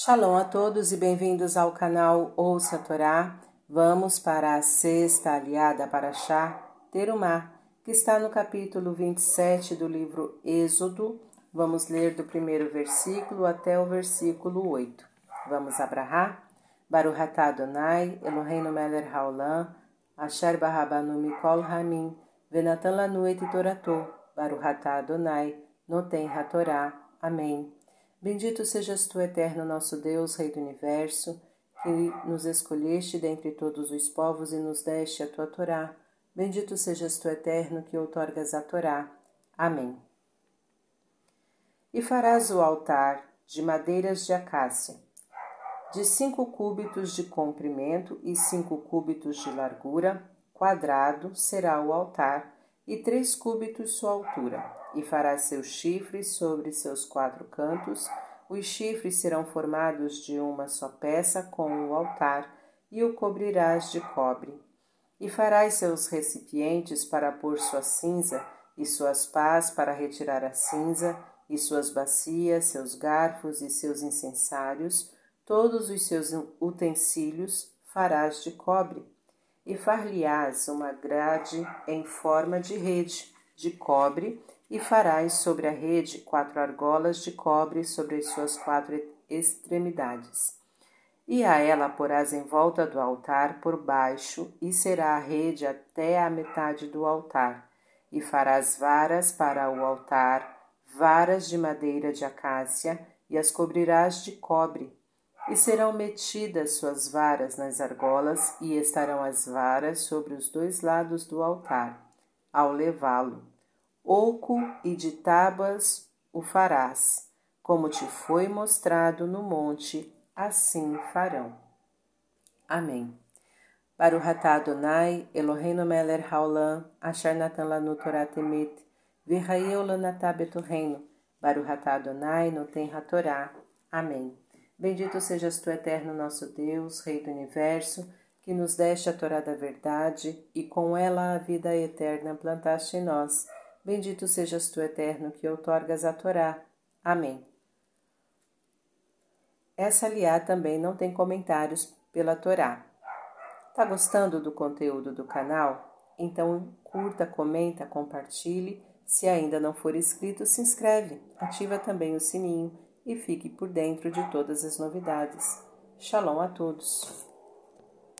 Shalom a todos e bem-vindos ao canal Ouça a Torá. Vamos para a sexta aliada para Chá, Terumá, que está no capítulo 27 do livro Êxodo. Vamos ler do primeiro versículo até o versículo 8. Vamos abrahar? Baruch atah Adonai, Eloheinu melech haolam, asher barabanu mikol hamim, venatan lanu et torato, Baruch atah Adonai, noten hatorá. Amém. Bendito sejas tu, eterno nosso Deus, Rei do universo, que nos escolheste dentre todos os povos e nos deste a tua Torá. Bendito sejas tu, eterno, que outorgas a Torá. Amém. E farás o altar de madeiras de acácia, de cinco cúbitos de comprimento e cinco cúbitos de largura, quadrado será o altar, e três cúbitos sua altura e farás seus chifres sobre seus quatro cantos. Os chifres serão formados de uma só peça com o altar, e o cobrirás de cobre. E farás seus recipientes para pôr sua cinza, e suas pás para retirar a cinza, e suas bacias, seus garfos e seus incensários, todos os seus utensílios farás de cobre. E far-lhe-ás uma grade em forma de rede de cobre, e farás sobre a rede quatro argolas de cobre sobre as suas quatro extremidades. E a ela porás em volta do altar por baixo, e será a rede até a metade do altar. E farás varas para o altar, varas de madeira de acácia, e as cobrirás de cobre. E serão metidas suas varas nas argolas, e estarão as varas sobre os dois lados do altar, ao levá-lo oco e de tábuas o farás, como te foi mostrado no monte, assim farão. Amém. Baruch atah Adonai, Eloheinu melech haolam, asher natan lanu Torah temet, v'chayeu lanatah betorreino, Baruch atah Adonai, noten hatorá. Amém. Bendito sejas tu, eterno nosso Deus, Rei do Universo, que nos deste a Torá da verdade e com ela a vida eterna plantaste em nós Bendito sejas tu, eterno, que outorgas a Torá. Amém. Essa aliá também não tem comentários pela Torá. Tá gostando do conteúdo do canal? Então curta, comenta, compartilhe. Se ainda não for inscrito, se inscreve, ativa também o sininho e fique por dentro de todas as novidades. Shalom a todos!